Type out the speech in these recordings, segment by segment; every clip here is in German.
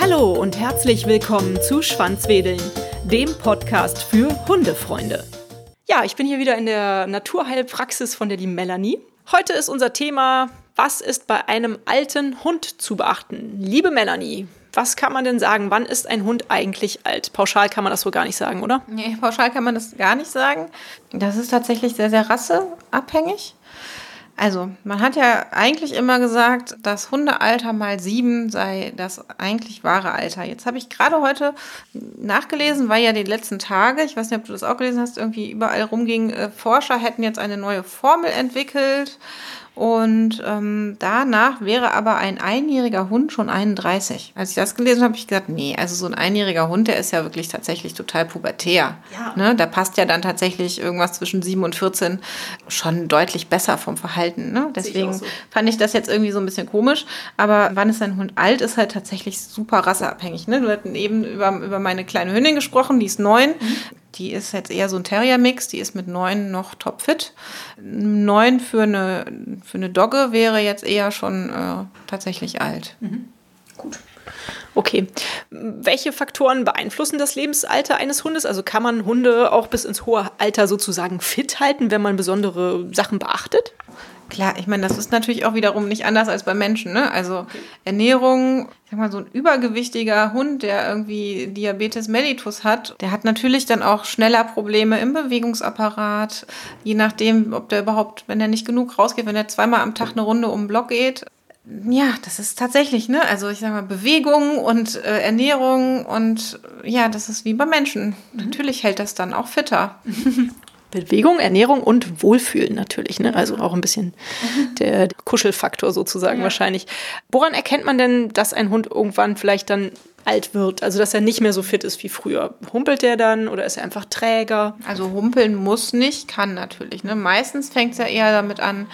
Hallo und herzlich willkommen zu Schwanzwedeln, dem Podcast für Hundefreunde. Ja, ich bin hier wieder in der Naturheilpraxis von der lieben Melanie. Heute ist unser Thema, was ist bei einem alten Hund zu beachten? Liebe Melanie, was kann man denn sagen? Wann ist ein Hund eigentlich alt? Pauschal kann man das wohl gar nicht sagen, oder? Nee, pauschal kann man das gar nicht sagen. Das ist tatsächlich sehr, sehr rasseabhängig. Also, man hat ja eigentlich immer gesagt, das Hundealter mal sieben sei das eigentlich wahre Alter. Jetzt habe ich gerade heute nachgelesen, weil ja die letzten Tage, ich weiß nicht, ob du das auch gelesen hast, irgendwie überall rumging, äh, Forscher hätten jetzt eine neue Formel entwickelt und ähm, danach wäre aber ein einjähriger Hund schon 31. Als ich das gelesen habe, habe ich gesagt, nee, also so ein einjähriger Hund, der ist ja wirklich tatsächlich total pubertär. Ja. Ne? Da passt ja dann tatsächlich irgendwas zwischen 7 und 14 schon deutlich besser vom Verhalten. Ne? Deswegen so. fand ich das jetzt irgendwie so ein bisschen komisch. Aber wann ist ein Hund alt, ist halt tatsächlich super rasseabhängig. Ne? Du hatten eben über, über meine kleine Hündin gesprochen, die ist neun. Mhm. Die ist jetzt eher so ein Terrier-Mix, die ist mit neun noch topfit. Neun für eine, für eine Dogge wäre jetzt eher schon äh, tatsächlich alt. Mhm. Gut. Okay. Welche Faktoren beeinflussen das Lebensalter eines Hundes? Also kann man Hunde auch bis ins hohe Alter sozusagen fit halten, wenn man besondere Sachen beachtet? Klar, ich meine, das ist natürlich auch wiederum nicht anders als bei Menschen. Ne? Also. Ernährung, ich sag mal, so ein übergewichtiger Hund, der irgendwie Diabetes mellitus hat, der hat natürlich dann auch schneller Probleme im Bewegungsapparat. Je nachdem, ob der überhaupt, wenn er nicht genug rausgeht, wenn er zweimal am Tag eine Runde um den Block geht. Ja, das ist tatsächlich, ne? Also ich sag mal, Bewegung und äh, Ernährung und ja, das ist wie bei Menschen. Mhm. Natürlich hält das dann auch fitter. Bewegung, Ernährung und Wohlfühlen natürlich. Ne? Also auch ein bisschen der Kuschelfaktor sozusagen ja. wahrscheinlich. Woran erkennt man denn, dass ein Hund irgendwann vielleicht dann alt wird? Also dass er nicht mehr so fit ist wie früher. Humpelt er dann oder ist er einfach träger? Also humpeln muss nicht, kann natürlich. Ne? Meistens fängt es ja eher damit an,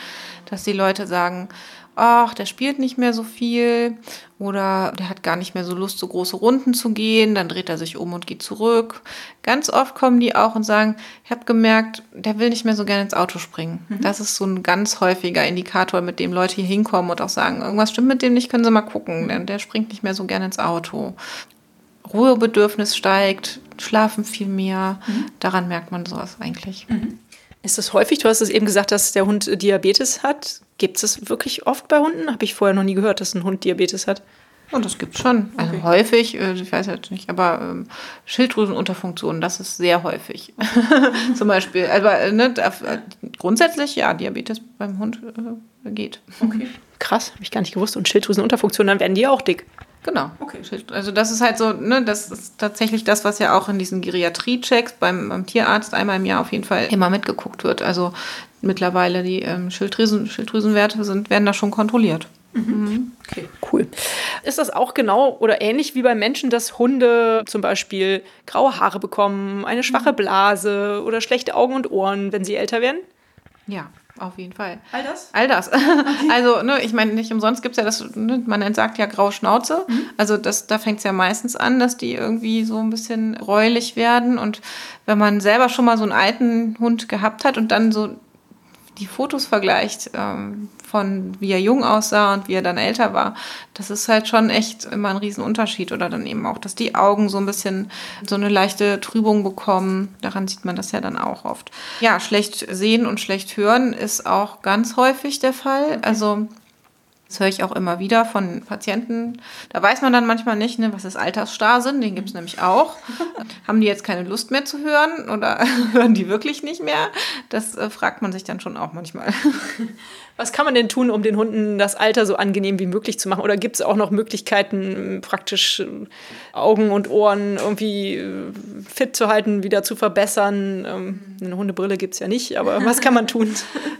dass die Leute sagen, ach, der spielt nicht mehr so viel oder der hat gar nicht mehr so Lust, so große Runden zu gehen, dann dreht er sich um und geht zurück. Ganz oft kommen die auch und sagen, ich habe gemerkt, der will nicht mehr so gerne ins Auto springen. Mhm. Das ist so ein ganz häufiger Indikator, mit dem Leute hier hinkommen und auch sagen, irgendwas stimmt mit dem nicht, können Sie mal gucken, denn der springt nicht mehr so gerne ins Auto. Ruhebedürfnis steigt, schlafen viel mehr. Mhm. Daran merkt man sowas eigentlich. Mhm. Ist das häufig? Du hast es eben gesagt, dass der Hund Diabetes hat. Gibt es wirklich oft bei Hunden? Habe ich vorher noch nie gehört, dass ein Hund Diabetes hat. Und das gibt es schon. Also okay. häufig, äh, ich weiß jetzt nicht, aber ähm, Schilddrüsenunterfunktion, das ist sehr häufig. Zum Beispiel. Aber äh, ne, äh, grundsätzlich ja, Diabetes beim Hund äh, geht. Okay. Krass, habe ich gar nicht gewusst. Und Schilddrüsenunterfunktion, dann werden die auch dick. Genau. Okay. Also das ist halt so, ne, das ist tatsächlich das, was ja auch in diesen Geriatrie-Checks beim, beim, Tierarzt einmal im Jahr auf jeden Fall immer mitgeguckt wird. Also mittlerweile die ähm, Schilddrüsen, Schilddrüsenwerte sind, werden da schon kontrolliert. Mhm. Okay, cool. Ist das auch genau oder ähnlich wie bei Menschen, dass Hunde zum Beispiel graue Haare bekommen, eine schwache mhm. Blase oder schlechte Augen und Ohren, wenn sie älter werden? Ja, auf jeden Fall. All das? All das. also, ne, ich meine, nicht umsonst gibt es ja das, ne, man entsagt ja graue Schnauze. Mhm. Also das, da fängt es ja meistens an, dass die irgendwie so ein bisschen räulich werden. Und wenn man selber schon mal so einen alten Hund gehabt hat und dann so die Fotos vergleicht ähm, von wie er jung aussah und wie er dann älter war, das ist halt schon echt immer ein Riesenunterschied. Oder dann eben auch, dass die Augen so ein bisschen so eine leichte Trübung bekommen. Daran sieht man das ja dann auch oft. Ja, schlecht sehen und schlecht hören ist auch ganz häufig der Fall. Also das höre ich auch immer wieder von Patienten. Da weiß man dann manchmal nicht, ne, was ist Altersstarrsinn, den gibt es nämlich auch. Haben die jetzt keine Lust mehr zu hören oder hören die wirklich nicht mehr? Das äh, fragt man sich dann schon auch manchmal. Was kann man denn tun, um den Hunden das Alter so angenehm wie möglich zu machen? Oder gibt es auch noch Möglichkeiten, praktisch äh, Augen und Ohren irgendwie äh, fit zu halten, wieder zu verbessern? Ähm, eine Hundebrille gibt es ja nicht, aber was kann man tun?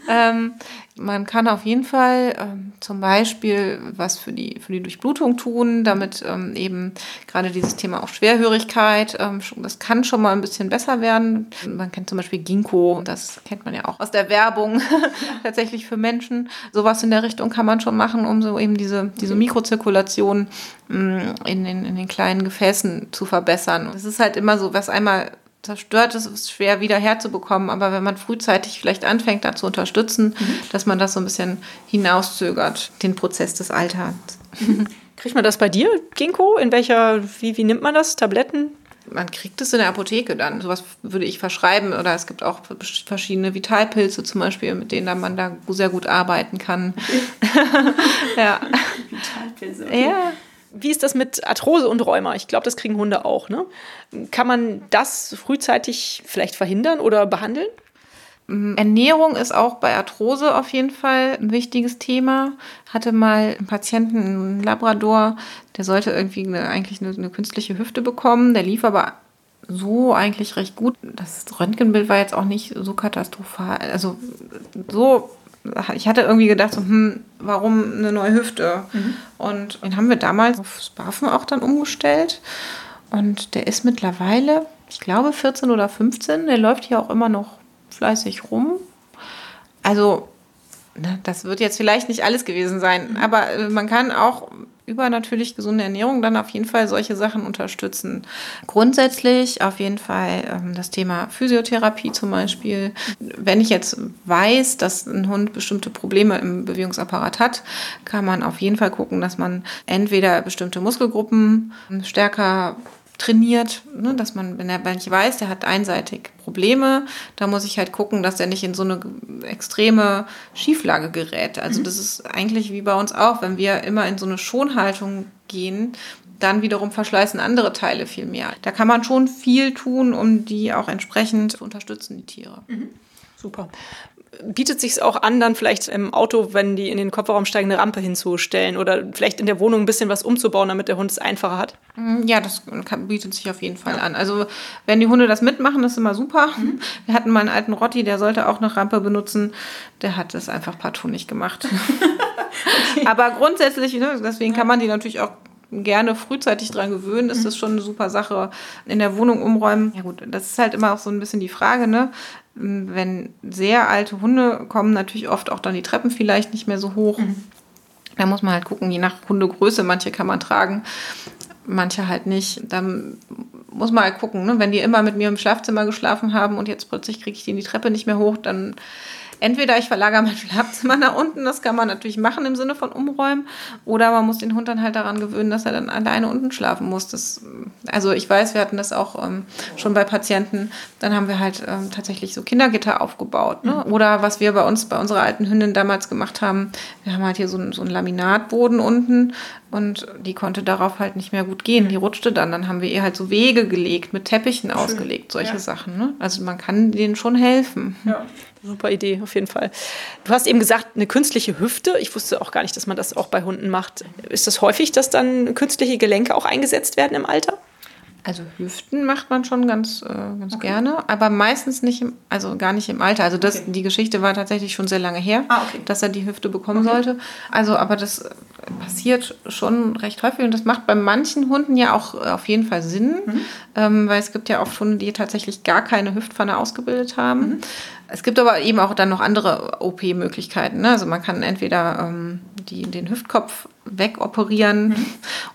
ähm, man kann auf jeden Fall ähm, zum Beispiel was für die, für die Durchblutung tun, damit ähm, eben gerade dieses Thema auch Schwerhörigkeit, ähm, das kann schon mal ein bisschen besser werden. Man kennt zum Beispiel Ginkgo, das kennt man ja auch aus der Werbung, tatsächlich für Menschen. Sowas in der Richtung kann man schon machen, um so eben diese, diese Mikrozirkulation mm, in den, in den kleinen Gefäßen zu verbessern. Es ist halt immer so, was einmal zerstört ist, ist es schwer wieder herzubekommen. Aber wenn man frühzeitig vielleicht anfängt, da zu unterstützen, mhm. dass man das so ein bisschen hinauszögert, den Prozess des Alterns. Kriegt man das bei dir, Ginkgo? In welcher, wie, wie nimmt man das? Tabletten? man kriegt es in der Apotheke dann. Sowas würde ich verschreiben. Oder es gibt auch verschiedene Vitalpilze zum Beispiel, mit denen man da sehr gut arbeiten kann. ja. Vitalpilze. Okay. Ja. Wie ist das mit Arthrose und Rheuma? Ich glaube, das kriegen Hunde auch. Ne? Kann man das frühzeitig vielleicht verhindern oder behandeln? Mm, Ernährung ist auch bei Arthrose auf jeden Fall ein wichtiges Thema. Hatte mal einen Patienten, einen Labrador, der sollte irgendwie eine, eigentlich eine, eine künstliche Hüfte bekommen. Der lief aber so eigentlich recht gut. Das Röntgenbild war jetzt auch nicht so katastrophal. Also so, ich hatte irgendwie gedacht, so, hm, warum eine neue Hüfte? Mhm. Und den haben wir damals aufs Barfen auch dann umgestellt. Und der ist mittlerweile, ich glaube, 14 oder 15. Der läuft hier auch immer noch fleißig rum. Also, ne, das wird jetzt vielleicht nicht alles gewesen sein, mhm. aber äh, man kann auch über natürlich gesunde Ernährung dann auf jeden Fall solche Sachen unterstützen. Grundsätzlich auf jeden Fall ähm, das Thema Physiotherapie zum Beispiel. Wenn ich jetzt weiß, dass ein Hund bestimmte Probleme im Bewegungsapparat hat, kann man auf jeden Fall gucken, dass man entweder bestimmte Muskelgruppen stärker trainiert, ne, dass man, wenn er, wenn ich weiß, der hat einseitig Probleme, da muss ich halt gucken, dass er nicht in so eine extreme Schieflage gerät. Also mhm. das ist eigentlich wie bei uns auch, wenn wir immer in so eine Schonhaltung gehen, dann wiederum verschleißen andere Teile viel mehr. Da kann man schon viel tun, um die auch entsprechend zu unterstützen, die Tiere. Mhm. Super bietet sich auch an, dann vielleicht im Auto, wenn die in den Kofferraum steigen, eine Rampe hinzustellen oder vielleicht in der Wohnung ein bisschen was umzubauen, damit der Hund es einfacher hat? Mm, ja, das kann, bietet sich auf jeden Fall ja. an. Also wenn die Hunde das mitmachen, ist immer super. Mhm. Wir hatten mal einen alten Rotti, der sollte auch eine Rampe benutzen. Der hat es einfach partout nicht gemacht. okay. Aber grundsätzlich, ne, deswegen kann man die natürlich auch gerne frühzeitig dran gewöhnen, ist mhm. das schon eine super Sache. In der Wohnung umräumen, ja gut, das ist halt immer auch so ein bisschen die Frage, ne? wenn sehr alte Hunde kommen, natürlich oft auch dann die Treppen vielleicht nicht mehr so hoch. Mhm. Da muss man halt gucken, je nach Hundegröße, manche kann man tragen, manche halt nicht. Dann muss man halt gucken, ne? wenn die immer mit mir im Schlafzimmer geschlafen haben und jetzt plötzlich kriege ich die in die Treppe nicht mehr hoch, dann entweder ich verlagere mein Schlafzimmer nach unten, das kann man natürlich machen im Sinne von umräumen, oder man muss den Hund dann halt daran gewöhnen, dass er dann alleine unten schlafen muss. Das, also ich weiß, wir hatten das auch ähm, schon bei Patienten, dann haben wir halt ähm, tatsächlich so Kindergitter aufgebaut. Ne? Mhm. Oder was wir bei uns, bei unserer alten Hündin damals gemacht haben, wir haben halt hier so, so einen Laminatboden unten und die konnte darauf halt nicht mehr gut gehen. Die rutschte dann. Dann haben wir ihr halt so Wege gelegt, mit Teppichen Schön. ausgelegt, solche ja. Sachen. Ne? Also man kann denen schon helfen. Ja. Super Idee, auf jeden Fall. Du hast eben gesagt, eine künstliche Hüfte. Ich wusste auch gar nicht, dass man das auch bei Hunden macht. Ist das häufig, dass dann künstliche Gelenke auch eingesetzt werden im Alter? Also Hüften macht man schon ganz, äh, ganz okay. gerne, aber meistens nicht, im, also gar nicht im Alter. Also das, okay. die Geschichte war tatsächlich schon sehr lange her, ah, okay. dass er die Hüfte bekommen sollte. Also, aber das passiert schon recht häufig und das macht bei manchen Hunden ja auch auf jeden Fall Sinn, mhm. ähm, weil es gibt ja auch Hunde, die tatsächlich gar keine Hüftpfanne ausgebildet haben. Mhm. Es gibt aber eben auch dann noch andere OP-Möglichkeiten. Ne? Also man kann entweder ähm, die, den Hüftkopf wegoperieren mhm.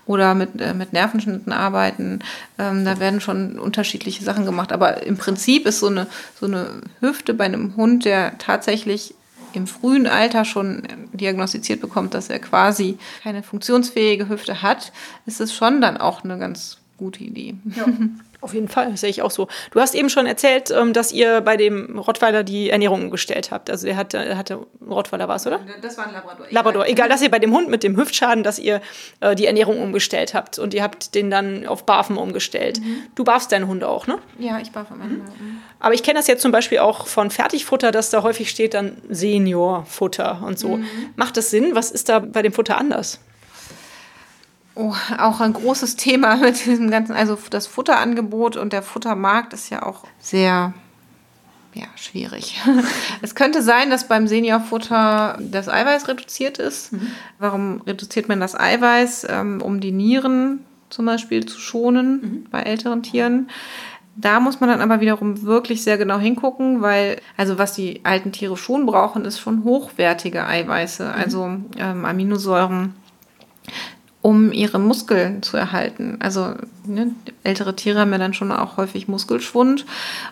oder mit, äh, mit Nervenschnitten arbeiten. Ähm, da werden schon unterschiedliche Sachen gemacht. Aber im Prinzip ist so eine, so eine Hüfte bei einem Hund, der tatsächlich im frühen Alter schon diagnostiziert bekommt, dass er quasi keine funktionsfähige Hüfte hat, ist es schon dann auch eine ganz gute Idee. Ja. Auf jeden Fall, sehe ich auch so. Du hast eben schon erzählt, ähm, dass ihr bei dem Rottweiler die Ernährung umgestellt habt. Also der hatte, hatte Rottweiler war es, oder? Das war ein Labrador. Labrador. Egal, dass ihr bei dem Hund mit dem Hüftschaden, dass ihr äh, die Ernährung umgestellt habt und ihr habt den dann auf Barfen umgestellt. Mhm. Du barfst deine Hunde auch, ne? Ja, ich barfe meine Hunde. Mhm. Aber ich kenne das jetzt zum Beispiel auch von Fertigfutter, dass da häufig steht dann Seniorfutter und so. Mhm. Macht das Sinn? Was ist da bei dem Futter anders? Oh, auch ein großes Thema mit diesem ganzen, also das Futterangebot und der Futtermarkt ist ja auch sehr ja, schwierig. es könnte sein, dass beim Seniorfutter das Eiweiß reduziert ist. Mhm. Warum reduziert man das Eiweiß? Ähm, um die Nieren zum Beispiel zu schonen mhm. bei älteren Tieren. Da muss man dann aber wiederum wirklich sehr genau hingucken, weil, also was die alten Tiere schon brauchen, ist schon hochwertige Eiweiße, mhm. also ähm, Aminosäuren, um ihre Muskeln zu erhalten. Also ne, ältere Tiere haben ja dann schon auch häufig Muskelschwund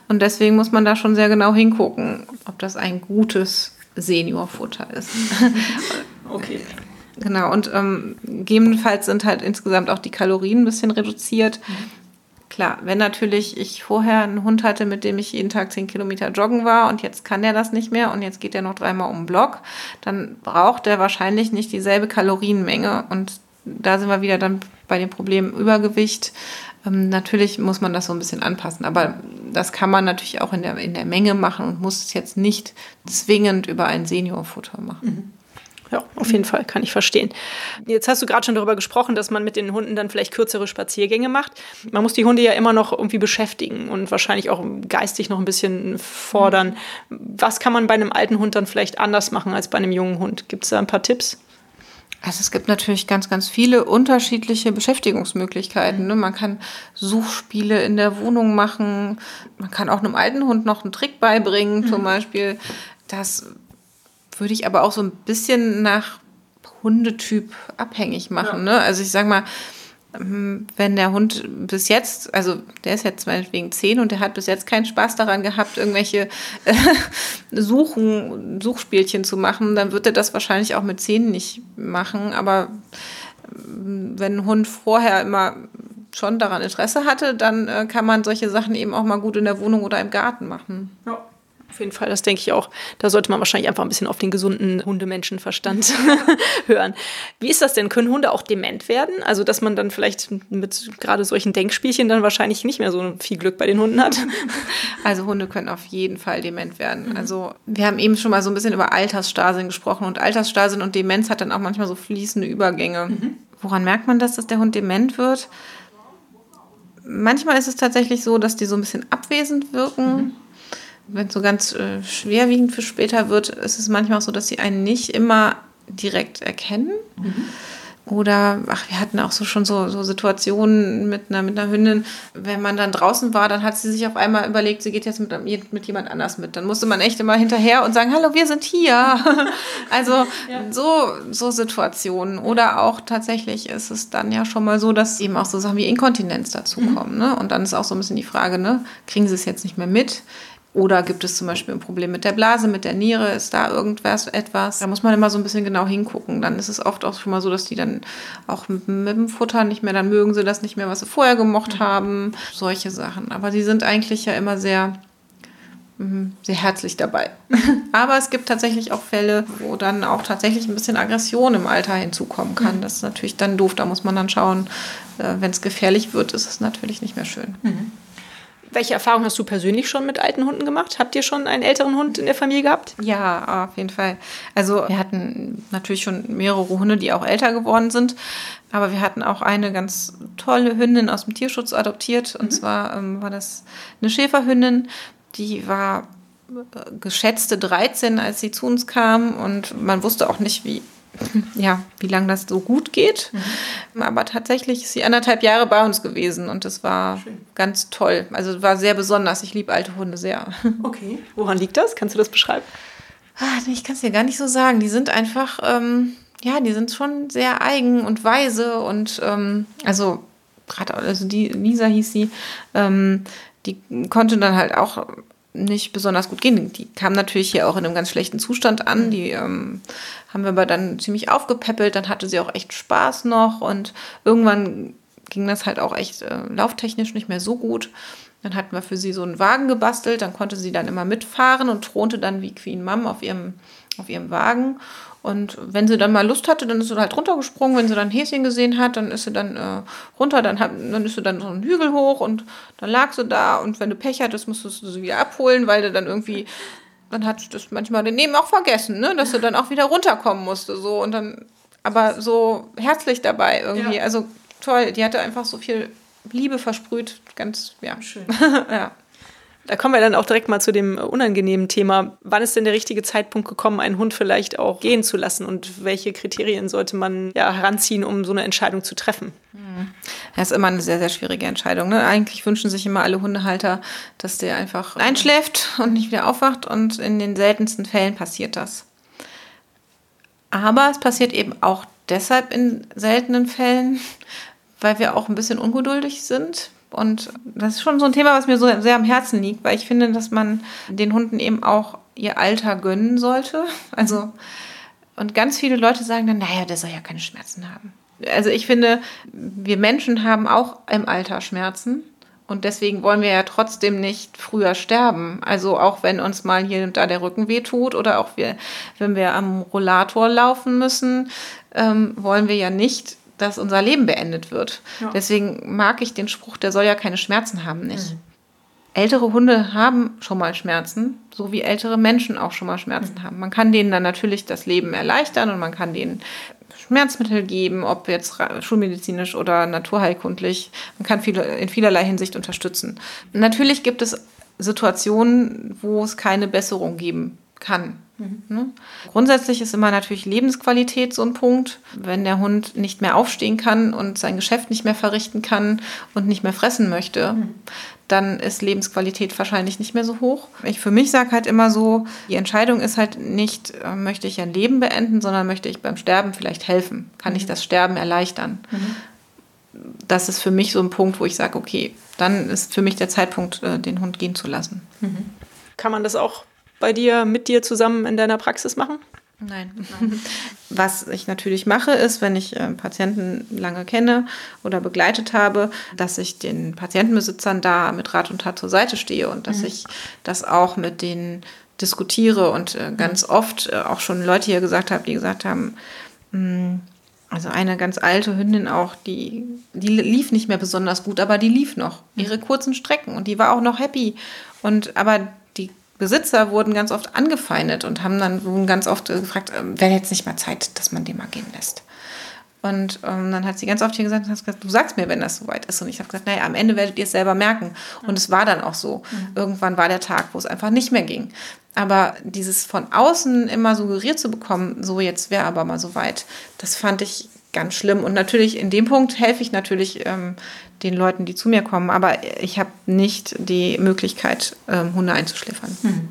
und deswegen muss man da schon sehr genau hingucken, ob das ein gutes Seniorfutter ist. okay. Genau, und ähm, gegebenenfalls sind halt insgesamt auch die Kalorien ein bisschen reduziert. Mhm. Klar, wenn natürlich ich vorher einen Hund hatte, mit dem ich jeden Tag 10 Kilometer joggen war und jetzt kann der das nicht mehr und jetzt geht er noch dreimal um den Block, dann braucht er wahrscheinlich nicht dieselbe Kalorienmenge und da sind wir wieder dann bei dem Problem Übergewicht. Ähm, natürlich muss man das so ein bisschen anpassen, aber das kann man natürlich auch in der, in der Menge machen und muss es jetzt nicht zwingend über ein Seniorfutter machen. Mhm. Ja, auf jeden Fall, kann ich verstehen. Jetzt hast du gerade schon darüber gesprochen, dass man mit den Hunden dann vielleicht kürzere Spaziergänge macht. Man muss die Hunde ja immer noch irgendwie beschäftigen und wahrscheinlich auch geistig noch ein bisschen fordern. Was kann man bei einem alten Hund dann vielleicht anders machen als bei einem jungen Hund? Gibt es da ein paar Tipps? Also es gibt natürlich ganz, ganz viele unterschiedliche Beschäftigungsmöglichkeiten. Ne? Man kann Suchspiele in der Wohnung machen. Man kann auch einem alten Hund noch einen Trick beibringen, zum mhm. Beispiel. Das würde ich aber auch so ein bisschen nach Hundetyp abhängig machen. Ja. Ne? Also ich sage mal, wenn der Hund bis jetzt, also der ist jetzt meinetwegen zehn und der hat bis jetzt keinen Spaß daran gehabt, irgendwelche äh, Suchen, Suchspielchen zu machen, dann wird er das wahrscheinlich auch mit zehn nicht machen. Aber ähm, wenn ein Hund vorher immer schon daran Interesse hatte, dann äh, kann man solche Sachen eben auch mal gut in der Wohnung oder im Garten machen. Ja. Auf jeden Fall, das denke ich auch. Da sollte man wahrscheinlich einfach ein bisschen auf den gesunden Hundemenschenverstand hören. Wie ist das denn? Können Hunde auch dement werden? Also, dass man dann vielleicht mit gerade solchen Denkspielchen dann wahrscheinlich nicht mehr so viel Glück bei den Hunden hat? Also, Hunde können auf jeden Fall dement werden. Mhm. Also, wir haben eben schon mal so ein bisschen über Altersstasien gesprochen und Altersstasien und Demenz hat dann auch manchmal so fließende Übergänge. Mhm. Woran merkt man das, dass der Hund dement wird? Manchmal ist es tatsächlich so, dass die so ein bisschen abwesend wirken. Mhm wenn es so ganz äh, schwerwiegend für später wird, ist es manchmal auch so, dass sie einen nicht immer direkt erkennen. Mhm. Oder, ach, wir hatten auch so schon so, so Situationen mit einer, mit einer Hündin, wenn man dann draußen war, dann hat sie sich auf einmal überlegt, sie geht jetzt mit, mit jemand anders mit. Dann musste man echt immer hinterher und sagen, hallo, wir sind hier. also ja. so, so Situationen. Oder auch tatsächlich ist es dann ja schon mal so, dass eben auch so Sachen wie Inkontinenz dazukommen. Mhm. Ne? Und dann ist auch so ein bisschen die Frage, ne, kriegen sie es jetzt nicht mehr mit? Oder gibt es zum Beispiel ein Problem mit der Blase, mit der Niere? Ist da irgendwas etwas? Da muss man immer so ein bisschen genau hingucken. Dann ist es oft auch schon mal so, dass die dann auch mit, mit dem Futter nicht mehr, dann mögen sie das nicht mehr, was sie vorher gemocht mhm. haben. Solche Sachen. Aber sie sind eigentlich ja immer sehr, mhm, sehr herzlich dabei. Aber es gibt tatsächlich auch Fälle, wo dann auch tatsächlich ein bisschen Aggression im Alter hinzukommen kann. Mhm. Das ist natürlich dann doof. Da muss man dann schauen, äh, wenn es gefährlich wird, ist es natürlich nicht mehr schön. Mhm. Welche Erfahrungen hast du persönlich schon mit alten Hunden gemacht? Habt ihr schon einen älteren Hund in der Familie gehabt? Ja, auf jeden Fall. Also wir hatten natürlich schon mehrere Hunde, die auch älter geworden sind. Aber wir hatten auch eine ganz tolle Hündin aus dem Tierschutz adoptiert. Und mhm. zwar ähm, war das eine Schäferhündin, die war äh, geschätzte 13, als sie zu uns kam. Und man wusste auch nicht, wie ja, wie lange das so gut geht. Mhm. Aber tatsächlich ist sie anderthalb Jahre bei uns gewesen und das war Schön. ganz toll. Also war sehr besonders. Ich liebe alte Hunde sehr. Okay. Woran liegt das? Kannst du das beschreiben? Ah, ich kann es dir gar nicht so sagen. Die sind einfach, ähm, ja, die sind schon sehr eigen und weise und ähm, also gerade, also die Lisa hieß sie, ähm, die konnte dann halt auch nicht besonders gut gehen. Die kam natürlich hier auch in einem ganz schlechten Zustand an. Die ähm, haben wir aber dann ziemlich aufgepäppelt. Dann hatte sie auch echt Spaß noch und irgendwann ging das halt auch echt äh, lauftechnisch nicht mehr so gut. Dann hatten wir für sie so einen Wagen gebastelt. Dann konnte sie dann immer mitfahren und thronte dann wie Queen Mom auf ihrem, auf ihrem Wagen. Und wenn sie dann mal Lust hatte, dann ist sie halt runtergesprungen. Wenn sie dann Häschen gesehen hat, dann ist sie dann äh, runter, dann, hat, dann ist sie dann so einen Hügel hoch und dann lag sie da. Und wenn du Pech hattest, musstest du sie wieder abholen, weil du dann irgendwie, dann hat das manchmal daneben auch vergessen, ne? dass du dann auch wieder runterkommen musste. So und dann, aber so herzlich dabei irgendwie. Ja. Also toll, die hatte einfach so viel Liebe versprüht. Ganz, ja. Schön. ja. Da kommen wir dann auch direkt mal zu dem unangenehmen Thema. Wann ist denn der richtige Zeitpunkt gekommen, einen Hund vielleicht auch gehen zu lassen und welche Kriterien sollte man ja heranziehen, um so eine Entscheidung zu treffen? Das ist immer eine sehr, sehr schwierige Entscheidung. Ne? Eigentlich wünschen sich immer alle Hundehalter, dass der einfach einschläft und nicht wieder aufwacht und in den seltensten Fällen passiert das. Aber es passiert eben auch deshalb in seltenen Fällen, weil wir auch ein bisschen ungeduldig sind. Und das ist schon so ein Thema, was mir so sehr am Herzen liegt, weil ich finde, dass man den Hunden eben auch ihr Alter gönnen sollte. Also, und ganz viele Leute sagen dann, naja, der soll ja keine Schmerzen haben. Also ich finde, wir Menschen haben auch im Alter Schmerzen. Und deswegen wollen wir ja trotzdem nicht früher sterben. Also auch wenn uns mal hier und da der Rücken wehtut oder auch wir, wenn wir am Rollator laufen müssen, ähm, wollen wir ja nicht, dass unser Leben beendet wird. Ja. Deswegen mag ich den Spruch, der soll ja keine Schmerzen haben, nicht. Mhm. Ältere Hunde haben schon mal Schmerzen, so wie ältere Menschen auch schon mal Schmerzen mhm. haben. Man kann denen dann natürlich das Leben erleichtern und man kann denen Schmerzmittel geben, ob jetzt schulmedizinisch oder naturheilkundlich. Man kann viele, in vielerlei Hinsicht unterstützen. Natürlich gibt es Situationen, wo es keine Besserung geben kann. Mhm. Ne? Grundsätzlich ist immer natürlich Lebensqualität so ein Punkt. Wenn der Hund nicht mehr aufstehen kann und sein Geschäft nicht mehr verrichten kann und nicht mehr fressen möchte, mhm dann ist Lebensqualität wahrscheinlich nicht mehr so hoch. Ich für mich sage halt immer so, die Entscheidung ist halt nicht, äh, möchte ich ein Leben beenden, sondern möchte ich beim Sterben vielleicht helfen? Kann mhm. ich das Sterben erleichtern? Mhm. Das ist für mich so ein Punkt, wo ich sage, okay, dann ist für mich der Zeitpunkt, äh, den Hund gehen zu lassen. Mhm. Kann man das auch bei dir, mit dir zusammen in deiner Praxis machen? Nein. Was ich natürlich mache, ist, wenn ich äh, Patienten lange kenne oder begleitet habe, dass ich den Patientenbesitzern da mit Rat und Tat zur Seite stehe und dass mhm. ich das auch mit denen diskutiere und äh, ganz mhm. oft äh, auch schon Leute hier gesagt habe, die gesagt haben, hm, also eine ganz alte Hündin auch, die, die lief nicht mehr besonders gut, aber die lief noch mhm. ihre kurzen Strecken und die war auch noch happy. Und aber Besitzer wurden ganz oft angefeindet und haben dann wurden ganz oft gefragt, ähm, wäre jetzt nicht mal Zeit, dass man den mal gehen lässt. Und ähm, dann hat sie ganz oft hier gesagt, du sagst mir, wenn das soweit ist. Und ich habe gesagt, naja, am Ende werdet ihr es selber merken. Und es war dann auch so. Mhm. Irgendwann war der Tag, wo es einfach nicht mehr ging. Aber dieses von außen immer suggeriert zu bekommen, so jetzt wäre aber mal soweit, das fand ich ganz schlimm. Und natürlich in dem Punkt helfe ich natürlich ähm, den Leuten, die zu mir kommen. Aber ich habe nicht die Möglichkeit, ähm, Hunde einzuschläfern. Mhm.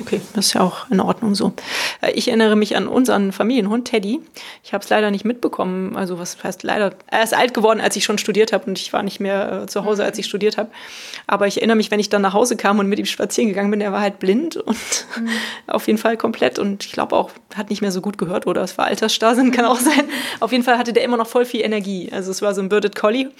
Okay, das ist ja auch in Ordnung so. Äh, ich erinnere mich an unseren Familienhund Teddy. Ich habe es leider nicht mitbekommen. Also was heißt leider? Er ist alt geworden, als ich schon studiert habe und ich war nicht mehr äh, zu Hause, als ich studiert habe. Aber ich erinnere mich, wenn ich dann nach Hause kam und mit ihm spazieren gegangen bin, er war halt blind und mhm. auf jeden Fall komplett und ich glaube auch, hat nicht mehr so gut gehört oder es war Altersstarrsinn, kann auch sein. Auf jeden Fall hatte der immer noch voll viel Energie. Also es war so ein Birded Collie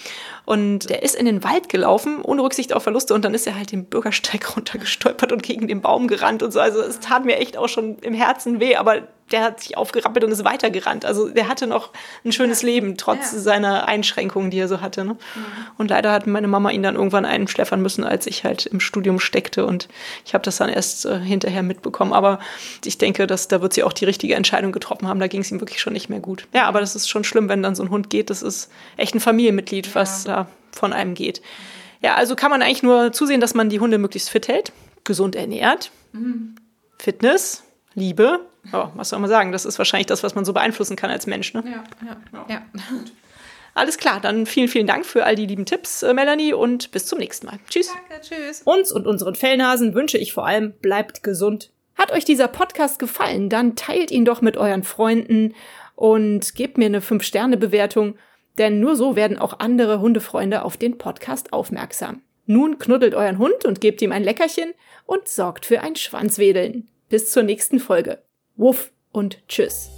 und der ist in den Wald gelaufen, ohne Rücksicht auf Verluste und dann ist er halt den Bürgersteig runtergestolpert und gegen den Baum gerannt und so. Also es tat mir echt auch schon im Herzen weh, aber der hat sich aufgerappelt und ist weitergerannt. Also der hatte noch ein schönes ja. Leben, trotz ja. seiner Einschränkungen, die er so hatte. Ne? Mhm. Und leider hat meine Mama ihn dann irgendwann einschläfern müssen, als ich halt im Studium steckte. Und ich habe das dann erst äh, hinterher mitbekommen. Aber ich denke, dass da wird sie auch die richtige Entscheidung getroffen haben. Da ging es ihm wirklich schon nicht mehr gut. Ja, aber das ist schon schlimm, wenn dann so ein Hund geht. Das ist echt ein Familienmitglied, ja. was da von einem geht. Ja, also kann man eigentlich nur zusehen, dass man die Hunde möglichst fit hält, gesund ernährt, mhm. Fitness, Liebe. Oh, was soll man sagen? Das ist wahrscheinlich das, was man so beeinflussen kann als Mensch. Ne? Ja, ja, ja. Alles klar, dann vielen, vielen Dank für all die lieben Tipps, äh, Melanie, und bis zum nächsten Mal. Tschüss. Danke, tschüss. Uns und unseren Fellnasen wünsche ich vor allem, bleibt gesund. Hat euch dieser Podcast gefallen, dann teilt ihn doch mit euren Freunden und gebt mir eine 5-Sterne-Bewertung, denn nur so werden auch andere Hundefreunde auf den Podcast aufmerksam. Nun knuddelt euren Hund und gebt ihm ein Leckerchen und sorgt für ein Schwanzwedeln. Bis zur nächsten Folge. Wuff und tschüss.